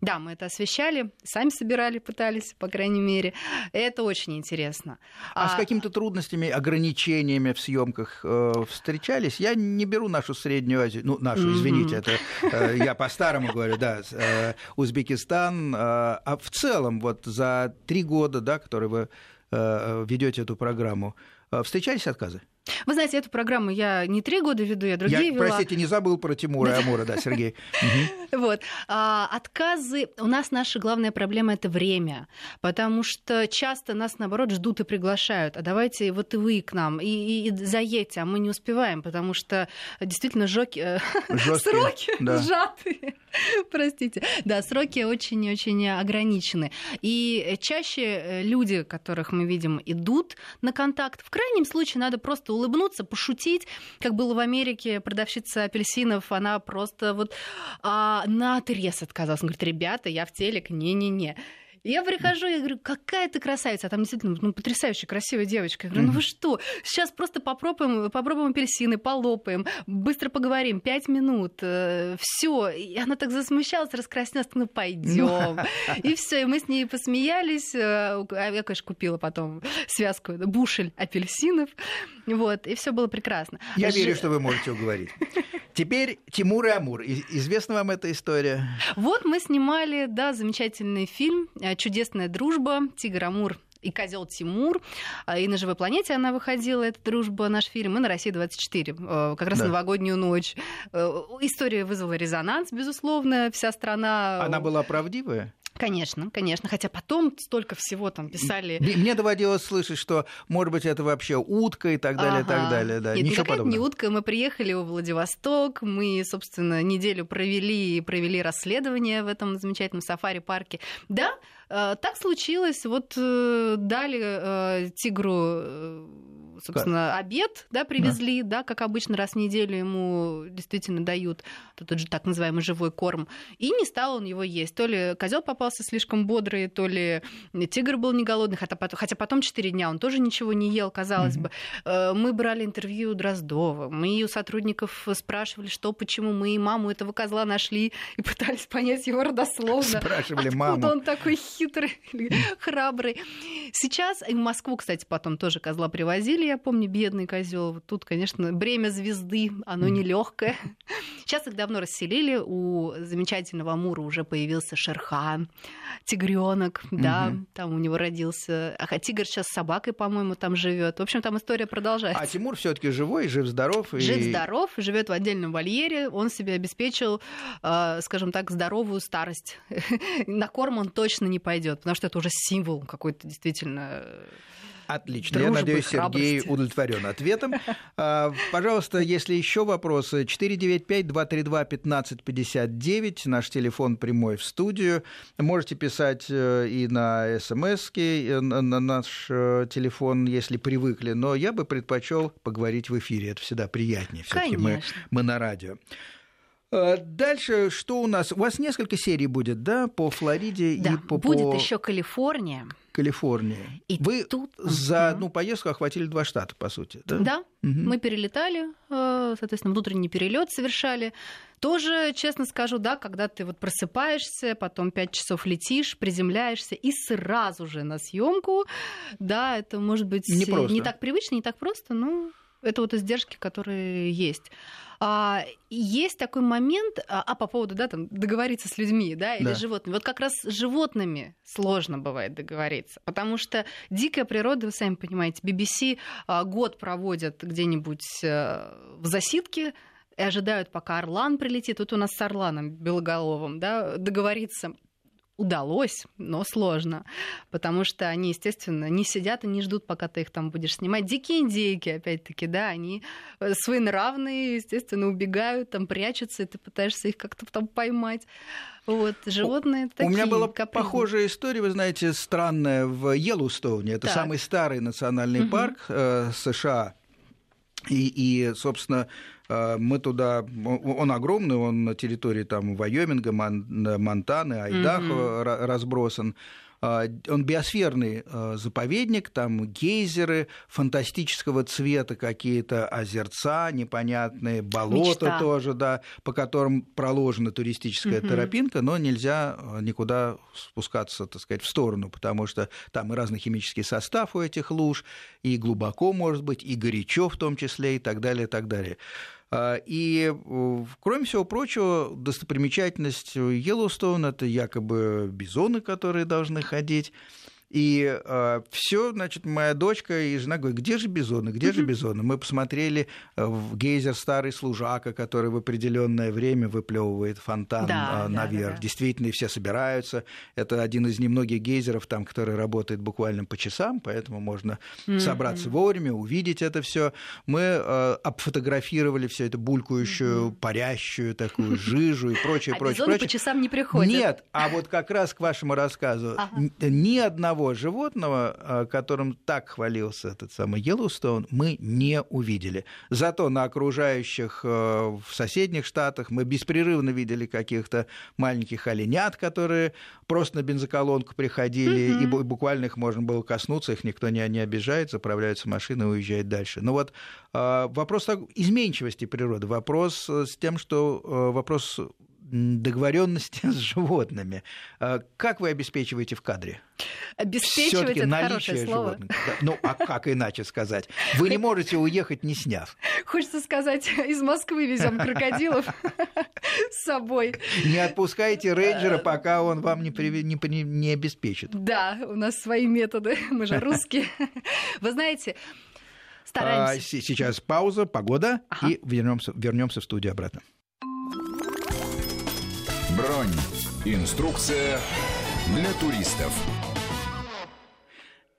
[SPEAKER 2] Да, мы это освещали, сами собирали, пытались, по крайней мере. Это очень интересно.
[SPEAKER 1] А, а... с какими-то трудностями, ограничениями в съемках э, встречались? Я не беру нашу Среднюю Азию, ну, нашу, извините, это э, я по-старому говорю, да, э, Узбекистан. Э, а в целом, вот за три года, да, которые вы э, ведете эту программу, встречались отказы?
[SPEAKER 2] Вы знаете, эту программу я не три года веду, я другие
[SPEAKER 1] я,
[SPEAKER 2] вела.
[SPEAKER 1] Простите, не забыл про Тимура и Амура, да, Сергей. <laughs>
[SPEAKER 2] Вот. А, отказы... У нас наша главная проблема — это время, потому что часто нас, наоборот, ждут и приглашают. А давайте вот и вы к нам, и, заедьте, а мы не успеваем, потому что действительно э, <laughs> сроки сжатые. <laughs> Простите. Да, сроки очень-очень ограничены. И чаще э, люди, которых мы видим, идут на контакт. В крайнем случае надо просто улыбнуться, пошутить, как было в Америке, продавщица апельсинов, она просто вот а, на отрез отказалась. Она говорит, ребята, я в телек, не-не-не. Я прихожу, я говорю, какая ты красавица. А там действительно ну, потрясающая красивая девочка. Я говорю, ну вы что, сейчас просто попробуем, попробуем апельсины, полопаем, быстро поговорим, пять минут, э, все. И она так засмущалась, раскраснелась, ну пойдем. И все, и мы с ней посмеялись. Э, а я, конечно, купила потом связку бушель апельсинов. Вот, и все было прекрасно.
[SPEAKER 1] Я Ж... верю, что вы можете уговорить. Теперь Тимур и Амур. Известна вам эта история?
[SPEAKER 2] Вот мы снимали, да, замечательный фильм э, чудесная дружба, Тигр Амур и козел Тимур. А, и на живой планете она выходила, эта дружба, наш фильм, и на России 24, э, как раз да. новогоднюю ночь. Э, история вызвала резонанс, безусловно. Вся страна.
[SPEAKER 1] Она была правдивая?
[SPEAKER 2] Конечно, конечно. Хотя потом столько всего там писали.
[SPEAKER 1] Мне доводилось слышать, что, может быть, это вообще утка и так далее, ага. и так далее. Да.
[SPEAKER 2] Нет,
[SPEAKER 1] Ничего
[SPEAKER 2] подобного. не утка. Мы приехали в Владивосток, мы, собственно, неделю провели и провели расследование в этом замечательном сафари-парке. Да, э, так случилось. Вот э, дали э, тигру собственно, как? обед, да, привезли, да. да, как обычно, раз в неделю ему действительно дают тот же так называемый живой корм, и не стал он его есть. То ли козел попался слишком бодрый, то ли тигр был не голодный, хотя потом, хотя потом 4 дня он тоже ничего не ел, казалось mm-hmm. бы. Э, мы брали интервью у Дроздова, мы у сотрудников спрашивали, что, почему мы и маму этого козла нашли и пытались понять его родословно.
[SPEAKER 1] Спрашивали Откуда маму.
[SPEAKER 2] он такой хитрый, храбрый. Сейчас и в Москву, кстати, потом тоже козла привозили, я помню, бедный козел. Тут, конечно, бремя звезды, оно нелегкое. <laughs> Сейчас их давно расселили. У замечательного Амура уже появился Шерхан, тигренок, да, там у него родился. А тигр сейчас с собакой, по-моему, там живет. В общем, там история продолжается.
[SPEAKER 1] А Тимур все-таки живой, жив-здоров.
[SPEAKER 2] И... Жив-здоров, живет в отдельном вольере. Он себе обеспечил, э, скажем так, здоровую старость. <laughs> На корм он точно не пойдет, потому что это уже символ какой-то действительно
[SPEAKER 1] Отлично. Я надеюсь, Сергей удовлетворен ответом. <laughs> А, пожалуйста, если еще вопросы, 495-232-1559, наш телефон прямой в студию. Можете писать э, и на смс на наш э, телефон, если привыкли, но я бы предпочел поговорить в эфире. Это всегда приятнее. Все-таки мы, мы на радио. Дальше что у нас? У вас несколько серий будет, да, по Флориде
[SPEAKER 2] да,
[SPEAKER 1] и по...
[SPEAKER 2] будет еще Калифорния.
[SPEAKER 1] Калифорния. И Вы тут... за одну поездку охватили два штата, по сути, да?
[SPEAKER 2] Да, угу. мы перелетали, э, соответственно, внутренний перелет совершали. Тоже, честно скажу, да, когда ты вот просыпаешься, потом пять часов летишь, приземляешься и сразу же на съемку, да, это может быть не, не так привычно, не так просто, но это вот издержки, которые есть. А, есть такой момент, а, а по поводу, да, там, договориться с людьми, да, или да. животными. Вот как раз с животными сложно бывает договориться, потому что дикая природа, вы сами понимаете, BBC а, год проводят где-нибудь а, в засидке, и ожидают, пока Орлан прилетит. Тут у нас с Орланом Белоголовым да, договориться удалось, но сложно, потому что они, естественно, не сидят и не ждут, пока ты их там будешь снимать. Дикие индейки, опять-таки, да, они э, своенравные, естественно, убегают, там прячутся, и ты пытаешься их как-то там поймать. Вот, животные такие.
[SPEAKER 1] У меня была
[SPEAKER 2] капризные.
[SPEAKER 1] похожая история, вы знаете, странная в Йеллоустоуне. Это так. самый старый национальный угу. парк э, США. И, и, собственно, э, мы туда, он огромный, он на территории там Вайоминга, Монтаны, Айдахо mm-hmm. разбросан. А, он биосферный а, заповедник, там гейзеры фантастического цвета, какие-то озерца непонятные, болота Мечта. тоже, да, по которым проложена туристическая угу. тропинка, но нельзя а, никуда спускаться, так сказать, в сторону, потому что там и разный химический состав у этих луж, и глубоко может быть, и горячо в том числе, и так далее, и так далее. А, и, кроме всего прочего, достопримечательность Йеллоустоун – это якобы бизоны, которые должны ходить. И э, все, значит, моя дочка и жена говорят, где же бизоны, где же бизоны? Мы посмотрели э, в гейзер старый служака, который в определенное время выплевывает фонтан
[SPEAKER 2] Да,
[SPEAKER 1] э,
[SPEAKER 2] да,
[SPEAKER 1] наверх.
[SPEAKER 2] да, да.
[SPEAKER 1] Действительно, и все собираются. Это один из немногих гейзеров, там, который работает буквально по часам, поэтому можно собраться вовремя, увидеть это все. Мы э, обфотографировали все это булькающую, парящую такую <laughs> жижу и прочее,
[SPEAKER 2] А
[SPEAKER 1] прочее,
[SPEAKER 2] бизоны по
[SPEAKER 1] прочее.
[SPEAKER 2] часам не приходят.
[SPEAKER 1] Нет, а вот как раз к вашему рассказу,
[SPEAKER 2] Ага.
[SPEAKER 1] ни одного животного, э, которым так хвалился этот самый Йеллоустоун, мы не увидели. Зато на окружающих э, в соседних штатах мы беспрерывно видели каких-то маленьких оленят, которые просто на бензоколонку приходили, и бу- буквально их можно было коснуться, их никто не, не обижает, заправляются машины и уезжает дальше. Но вот э, вопрос изменчивости природы, вопрос э, с тем, что э, вопрос договоренности <laughs> с животными. Э, Как вы обеспечиваете в кадре?
[SPEAKER 2] Обеспечивать это
[SPEAKER 1] наличие
[SPEAKER 2] хорошее слово.
[SPEAKER 1] животных. Да, Ну, а как иначе сказать? Вы не можете уехать, не сняв.
[SPEAKER 2] Хочется сказать, <laughs> из Москвы везем крокодилов <laughs> с собой.
[SPEAKER 1] Не отпускайте рейнджера, пока он вам не, приве- не, не- не обеспечит.
[SPEAKER 2] Да, у нас свои методы, мы же русские. Вы знаете,
[SPEAKER 1] А,
[SPEAKER 2] стараемся.
[SPEAKER 1] с- сейчас пауза, погода,
[SPEAKER 2] Ага.
[SPEAKER 1] и вернемся, вернемся в студию обратно.
[SPEAKER 3] Бронь. Инструкция для туристов.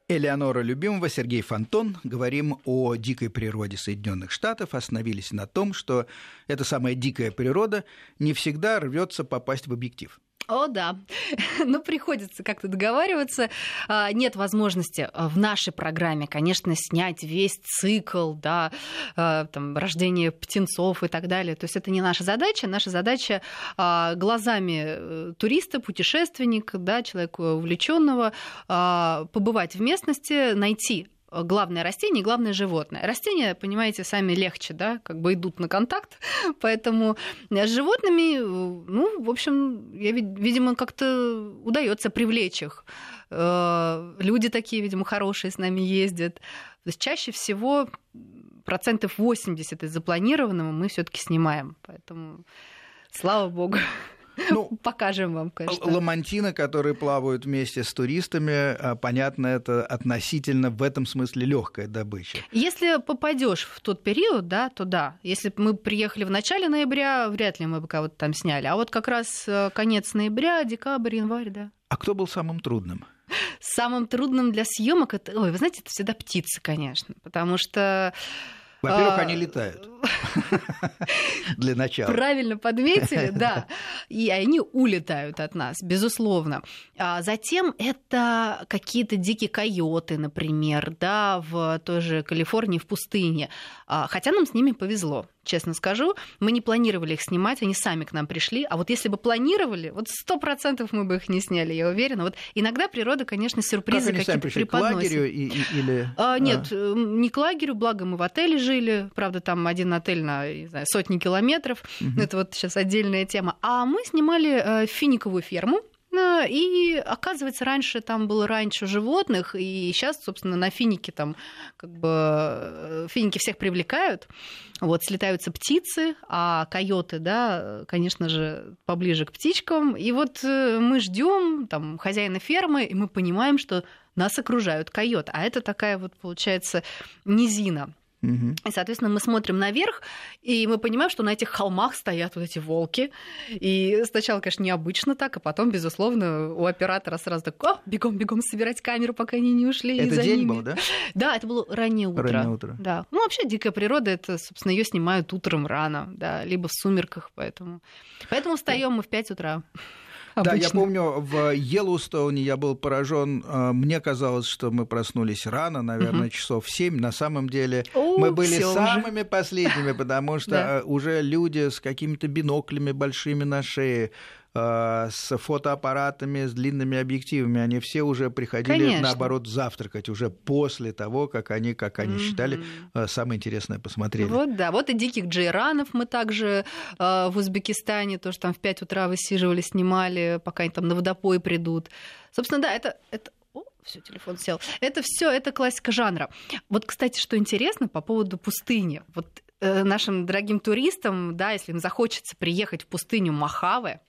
[SPEAKER 1] Элеонора Любимова, Сергей Фонтон. Говорим о дикой природе Соединенных Штатов. Остановились на том, что эта самая дикая природа не всегда рвется попасть в объектив.
[SPEAKER 2] О, да. <laughs> Но приходится как-то договариваться. А, Нет возможности а, в нашей программе, конечно, снять весь цикл, да, а, там, рождение птенцов и так далее. То есть это не наша задача. Наша задача глазами э, туриста, путешественника, да, человека увлеченного, побывать в местности, найти главное растение и главное животное. Растения, понимаете, сами легче, да, как бы идут на контакт, <laughs> поэтому с животными, ну, в общем, я, вид- видимо, как-то удается привлечь их. Э, Люди такие, видимо, хорошие с нами ездят. То есть чаще всего процентов 80 из запланированного мы все таки снимаем, поэтому слава богу. <laughs>
[SPEAKER 1] Ну, <laughs>
[SPEAKER 2] Покажем вам, конечно.
[SPEAKER 1] Ламантины, которые плавают вместе с туристами, а, понятно, это относительно в этом смысле легкая добыча.
[SPEAKER 2] Если попадешь в тот период, да, то да. Если б мы приехали в начале ноября, вряд ли мы бы кого-то там сняли. А вот как раз э, конец ноября, декабрь, январь, да.
[SPEAKER 1] А кто был самым трудным? <laughs>
[SPEAKER 2] Самым трудным для съемок это, ой, вы знаете, это всегда птицы, конечно, потому что
[SPEAKER 1] Во-первых,
[SPEAKER 2] А,
[SPEAKER 1] они летают. <laughs> Для начала.
[SPEAKER 2] Правильно подметили, <laughs> да. И они улетают от нас, безусловно. А затем это какие-то дикие койоты, например, да, в той же Калифорнии, в пустыне. А, Хотя нам с ними повезло, честно скажу. Мы не планировали их снимать, они сами к нам пришли. А вот если бы планировали, вот сто процентов мы бы их не сняли, я уверена. Вот иногда природа, конечно,
[SPEAKER 1] Как
[SPEAKER 2] сюрпризы
[SPEAKER 1] сами
[SPEAKER 2] какие-то
[SPEAKER 1] пришли? К
[SPEAKER 2] преподносит.
[SPEAKER 1] лагерю и- и- или...
[SPEAKER 2] А, нет, э, не к лагерю, благо мы в отеле жили. Правда, там один отель на не знаю, сотни километров.
[SPEAKER 1] Мгм.
[SPEAKER 2] Это вот сейчас отдельная тема. А мы снимали э, финиковую ферму. э, И оказывается, раньше там было раньше животных, и сейчас, собственно, на финике там как бы э, финики всех привлекают. Вот слетаются птицы, а койоты, да, конечно же, поближе к птичкам. И вот мы ждем там хозяина фермы, и мы понимаем, что нас окружают койоты. А это такая вот, получается, низина. И, соответственно, мы смотрим наверх, и мы понимаем, что на этих холмах стоят вот эти волки. И сначала, конечно, необычно так, а потом, безусловно, у оператора сразу так, «О, бегом, бегом собирать камеру, пока они не ушли. и
[SPEAKER 1] Это
[SPEAKER 2] за
[SPEAKER 1] день
[SPEAKER 2] ними».
[SPEAKER 1] был, да?
[SPEAKER 2] Да, это было раннее утро.
[SPEAKER 1] Раннее утро.
[SPEAKER 2] Да. Ну, вообще, дикая природа, это, собственно, ее снимают утром рано, да, либо в сумерках, поэтому. Поэтому встаем мы в 5 утра.
[SPEAKER 1] Да, я
[SPEAKER 2] обычно.
[SPEAKER 1] помню, в Йеллоустоуне я был поражен. э, Мне казалось, что мы проснулись рано, наверное, часов в 7. На самом деле
[SPEAKER 2] О,
[SPEAKER 1] мы были
[SPEAKER 2] всё уже.
[SPEAKER 1] самыми последними, потому <laughs> что
[SPEAKER 2] Да.
[SPEAKER 1] э, уже люди с какими-то биноклями большими на шее, с фотоаппаратами, с длинными объективами, они все уже приходили,
[SPEAKER 2] Конечно.
[SPEAKER 1] наоборот, завтракать уже после того, как они, как они считали,
[SPEAKER 2] Мгм.
[SPEAKER 1] э, самое интересное посмотрели.
[SPEAKER 2] Вот, да. Вот и диких джейранов мы также э, в Узбекистане, тоже там в 5 утра высиживали, снимали, пока они там на водопой придут. Собственно, да, это... это... Все, телефон сел. Это все, это классика жанра. Вот, кстати, что интересно по поводу пустыни. Вот э, нашим дорогим туристам, да, если им захочется приехать в пустыню Махаве,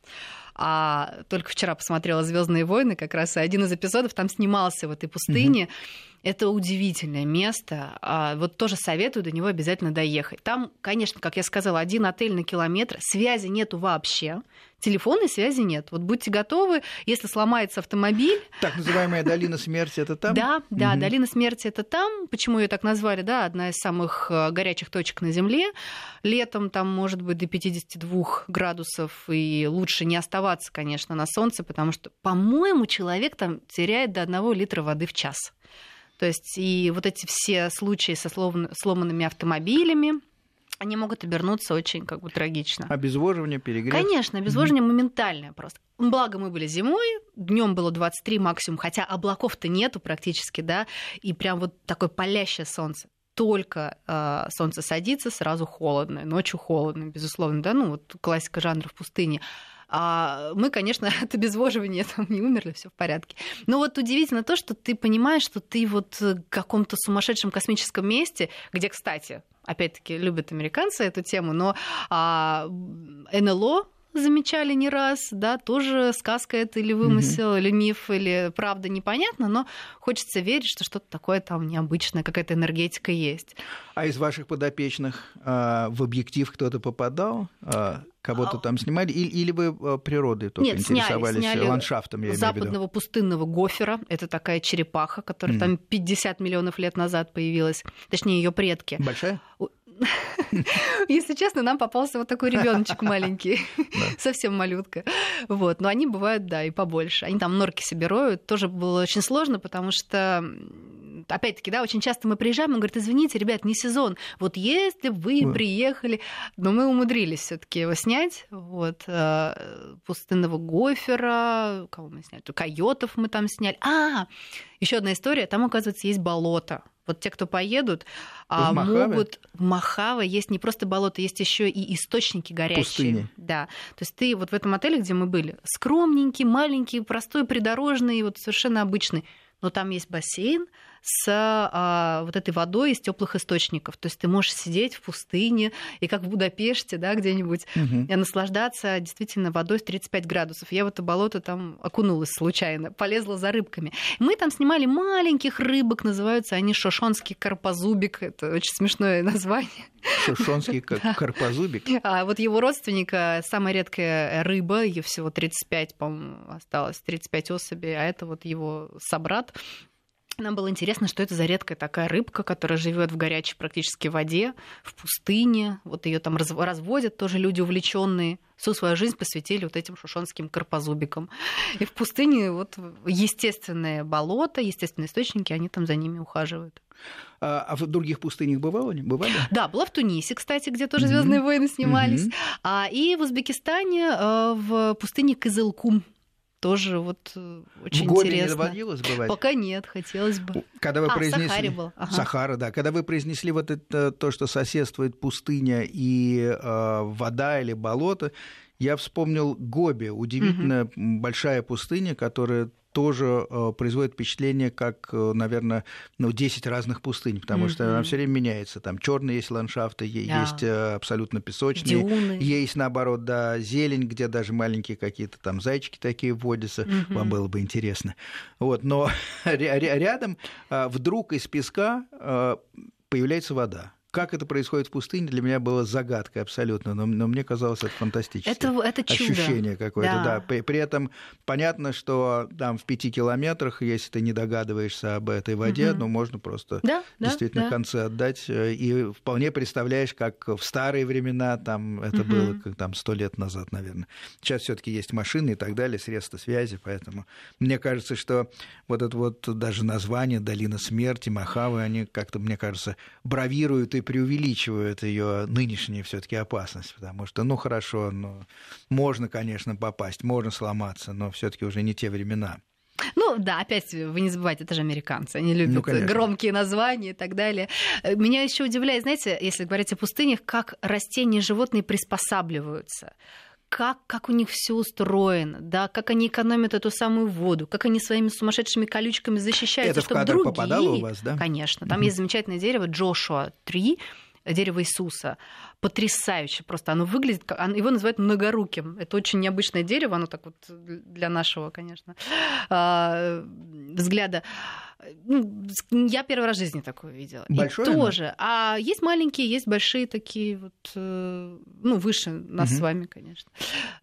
[SPEAKER 2] А только вчера посмотрела Звездные войны, как раз один из эпизодов там снимался в этой пустыне. Mm-hmm. Это удивительное место. А, вот тоже советую до него обязательно доехать. Там, конечно, как я сказала, один отель на километр, связи нету вообще. Телефонной связи нет. Вот будьте готовы, если сломается автомобиль.
[SPEAKER 1] Так называемая долина смерти это там?
[SPEAKER 2] Да, да, угу. долина смерти это там. Почему ее так назвали? Да, одна из самых э, горячих точек на Земле. Летом там может быть до 52 градусов, и лучше не оставаться, конечно, на солнце, потому что, по-моему, человек там теряет до 1 литра воды в час. То есть и вот эти все случаи со сломанными автомобилями, они могут обернуться очень как бы трагично.
[SPEAKER 1] Обезвоживание, перегрев?
[SPEAKER 2] Конечно, обезвоживание mm-hmm. моментальное просто. Благо мы были зимой, днем было 23 максимум, хотя облаков-то нету практически, да, и прям вот такое палящее солнце только э, солнце садится, сразу холодно, ночью холодно, безусловно, да, ну вот классика жанра в пустыне. А мы, конечно, <laughs> от обезвоживания там не умерли, все в порядке. Но вот удивительно то, что ты понимаешь, что ты вот в каком-то сумасшедшем космическом месте, где, кстати, опять-таки любят американцы эту тему, но а, НЛО замечали не раз, да, тоже сказка это или вымысел, mm-hmm. или миф, или правда, непонятно, но хочется верить, что что-то такое там необычное, какая-то энергетика есть.
[SPEAKER 1] А из ваших подопечных а, в объектив кто-то попадал? А, кого-то а... там снимали? Или, или вы природой только Нет, интересовались, сняли, сняли ландшафтом? Я
[SPEAKER 2] западного пустынного гофера. Это такая черепаха, которая mm. там 50 миллионов лет назад появилась. Точнее, ее предки.
[SPEAKER 1] Большая? <laughs>
[SPEAKER 2] Если честно, нам попался вот такой ребеночек маленький, <laughs> совсем малютка. Вот, но они бывают, да, и побольше. Они там норки собирают. Тоже было очень сложно, потому что опять-таки, да, очень часто мы приезжаем, он говорит, извините, ребят, не сезон. Вот если вы да. приехали, но мы умудрились все таки его снять, вот, э, пустынного гофера, кого мы сняли, койотов мы там сняли. А, еще одна история, там, оказывается, есть болото. Вот те, кто поедут, а, в могут в Махаво есть не просто болото, есть еще и источники горячие.
[SPEAKER 1] Пустыни.
[SPEAKER 2] Да. То есть ты вот в этом отеле, где мы были, скромненький, маленький, простой, придорожный, вот совершенно обычный, но там есть бассейн, с а, вот этой водой из теплых источников. То есть ты можешь сидеть в пустыне и как в Будапеште, да, где-нибудь, угу. наслаждаться действительно водой в 35 градусов. Я в это болото там окунулась случайно, полезла за рыбками. Мы там снимали маленьких рыбок, называются они шошонский карпозубик. Это очень смешное <laughs> название.
[SPEAKER 1] Шошонский <laughs> карпозубик.
[SPEAKER 2] А вот его родственника, самая редкая рыба, ее всего 35, по-моему, осталось, 35 особей, а это вот его собрат, нам было интересно, что это за редкая такая рыбка, которая живет в горячей практически воде, в пустыне. Вот ее там разводят тоже люди увлеченные. Всю свою жизнь посвятили вот этим шушонским карпозубикам. И в пустыне вот естественное болото, естественные источники, они там за ними ухаживают.
[SPEAKER 1] А, а в других пустынях бывали? бывали?
[SPEAKER 2] Да, была в Тунисе, кстати, где тоже Звездные mm-hmm. войны снимались. Mm-hmm. А, и в Узбекистане э, в пустыне Кызылкум тоже вот э, очень
[SPEAKER 1] в
[SPEAKER 2] интересно.
[SPEAKER 1] не доводилось бывать?
[SPEAKER 2] Пока нет, хотелось бы.
[SPEAKER 1] Когда вы
[SPEAKER 2] а,
[SPEAKER 1] произнесли...
[SPEAKER 2] Сахаре был. Ага.
[SPEAKER 1] Сахара, да. Когда вы произнесли вот это, то, что соседствует пустыня и э, вода или болото, я вспомнил Гоби, удивительно угу. большая пустыня, которая тоже э, производит впечатление, как, э, наверное, ну, 10 разных пустынь, потому mm-hmm. что она все время меняется. Там черные есть ландшафты, да. есть э, абсолютно песочные,
[SPEAKER 2] Дюны.
[SPEAKER 1] есть, наоборот, да, зелень, где даже маленькие какие-то там зайчики такие вводятся. Mm-hmm. Вам было бы интересно. Вот, но <laughs> рядом вдруг из песка появляется вода. Как это происходит в пустыне, для меня было загадкой абсолютно, но, но мне казалось это фантастическое.
[SPEAKER 2] Это, это чудо.
[SPEAKER 1] Ощущение какое-то, да. да. При, при этом понятно, что там в пяти километрах, если ты не догадываешься об этой воде, угу. ну, можно просто
[SPEAKER 2] да,
[SPEAKER 1] действительно
[SPEAKER 2] да.
[SPEAKER 1] концы отдать. Э, и вполне представляешь, как в старые времена там это угу. было как там сто лет назад, наверное. Сейчас все таки есть машины и так далее, средства связи, поэтому мне кажется, что вот это вот даже название «Долина смерти», «Махавы», они как-то, мне кажется, бравируют и преувеличивают ее нынешнюю все-таки опасность, потому что, ну хорошо, ну, можно, конечно, попасть, можно сломаться, но все-таки уже не те времена.
[SPEAKER 2] Ну да, опять вы не забывайте, это же американцы, они любят ну, громкие названия и так далее. Меня еще удивляет, знаете, если говорить о пустынях, как растения и животные приспосабливаются как, как у них все устроено, да, как они экономят эту самую воду, как они своими сумасшедшими колючками защищаются,
[SPEAKER 1] Это
[SPEAKER 2] чтобы
[SPEAKER 1] в кадр
[SPEAKER 2] другие...
[SPEAKER 1] попадало у вас, да?
[SPEAKER 2] Конечно. Там mm-hmm. есть замечательное дерево Джошуа 3, дерево Иисуса. Потрясающе просто. Оно выглядит, его называют многоруким. Это очень необычное дерево, оно так вот для нашего, конечно, а, взгляда. Ну, я первый раз в жизни такое видела.
[SPEAKER 1] Большое?
[SPEAKER 2] И тоже. А есть маленькие, есть большие такие вот, э, ну, выше нас угу. с вами, конечно.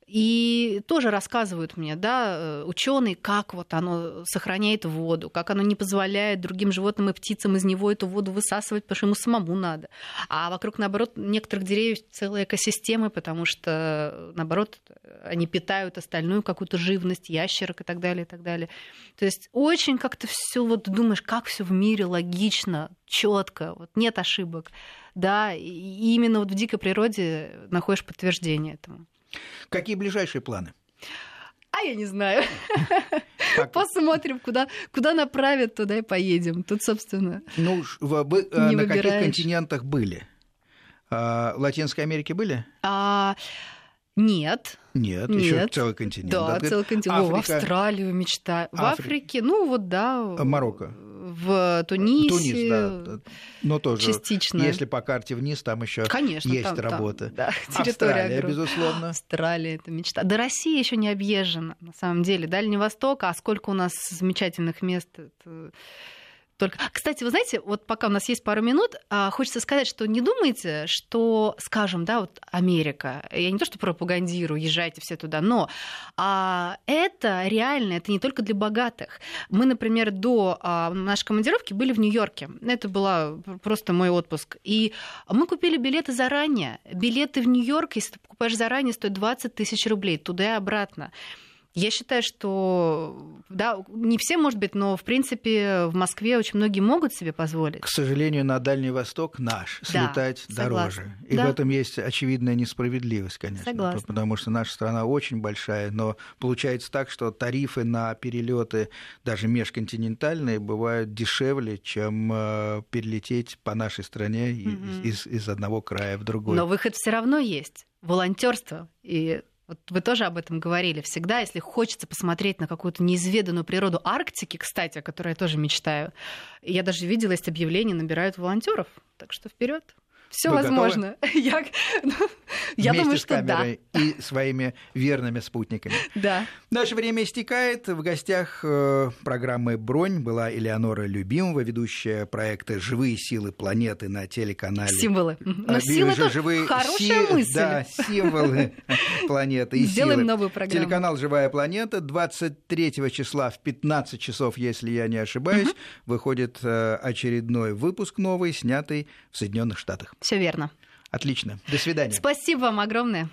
[SPEAKER 2] И тоже рассказывают мне, да, э, ученые, как вот оно сохраняет воду, как оно не позволяет другим животным и птицам из него эту воду высасывать, потому что ему самому надо. А вокруг, наоборот, некоторых деревьев целые экосистемы, потому что, наоборот, они питают остальную какую-то живность, ящерок и так далее, и так далее. То есть очень как-то все вот думаешь, как все в мире логично, четко, вот нет ошибок. Да, и именно вот в дикой природе находишь подтверждение этому.
[SPEAKER 1] Какие ближайшие планы?
[SPEAKER 2] А я не знаю. Как? Посмотрим, куда, куда направят, туда и поедем. Тут, собственно,
[SPEAKER 1] Ну, вы э, не на выбираешь. каких континентах были? А, в Латинской Америке были?
[SPEAKER 2] А, нет.
[SPEAKER 1] Нет, Нет. еще целый континент.
[SPEAKER 2] Да,
[SPEAKER 1] да
[SPEAKER 2] целый континент. Африка... О, в Австралию мечтаю. В Африке, ну вот да.
[SPEAKER 1] Марокко.
[SPEAKER 2] В Тунисе.
[SPEAKER 1] Тунис, да. Но тоже.
[SPEAKER 2] Частично.
[SPEAKER 1] Если по карте вниз, там еще
[SPEAKER 2] Конечно,
[SPEAKER 1] есть
[SPEAKER 2] там,
[SPEAKER 1] работа.
[SPEAKER 2] Там, да, <laughs>
[SPEAKER 1] территория Австралия, огромная. безусловно.
[SPEAKER 2] Австралия это мечта. До России еще не объезжена, на самом деле. Дальний Восток, а сколько у нас замечательных мест. Это только... Кстати, вы знаете, вот пока у нас есть пару минут, а, хочется сказать, что не думайте, что, скажем, да, вот Америка, я не то что пропагандирую, езжайте все туда, но а, это реально, это не только для богатых. Мы, например, до а, нашей командировки были в Нью-Йорке. Это был просто мой отпуск. И мы купили билеты заранее. Билеты в Нью-Йорк, если ты покупаешь заранее, стоят 20 тысяч рублей туда и обратно. Я считаю, что да, не все, может быть, но в принципе в Москве очень многие могут себе позволить.
[SPEAKER 1] К сожалению, на Дальний Восток наш да, слетать согласна. дороже. И да. в этом есть очевидная несправедливость, конечно.
[SPEAKER 2] Согласна.
[SPEAKER 1] Потому что наша страна очень большая, но получается так, что тарифы на перелеты, даже межконтинентальные, бывают дешевле, чем э, перелететь по нашей стране угу. из, из одного края в другой.
[SPEAKER 2] Но выход все равно есть. Волонтерство и вот вы тоже об этом говорили. Всегда, если хочется посмотреть на какую-то неизведанную природу Арктики, кстати, о которой я тоже мечтаю, я даже видела, есть объявление, набирают волонтеров. Так что вперед. Все возможно. <laughs> Я,
[SPEAKER 1] ну, я думаю, что да. И своими верными спутниками. <laughs>
[SPEAKER 2] Да.
[SPEAKER 1] Наше время истекает. В гостях э, программы «Бронь» была Элеонора Любимова, ведущая проекта «Живые силы планеты» на телеканале.
[SPEAKER 2] Символы.
[SPEAKER 1] Но ну, силы это живые хорошая си... мысль. Да, <laughs> символы планеты и
[SPEAKER 2] Сделаем силы. новую программу.
[SPEAKER 1] Телеканал «Живая планета» 23 числа в 15 часов, если я не ошибаюсь, угу. выходит э, очередной выпуск новый, снятый в Соединенных Штатах.
[SPEAKER 2] Все верно.
[SPEAKER 1] Отлично. До свидания.
[SPEAKER 2] Спасибо вам огромное.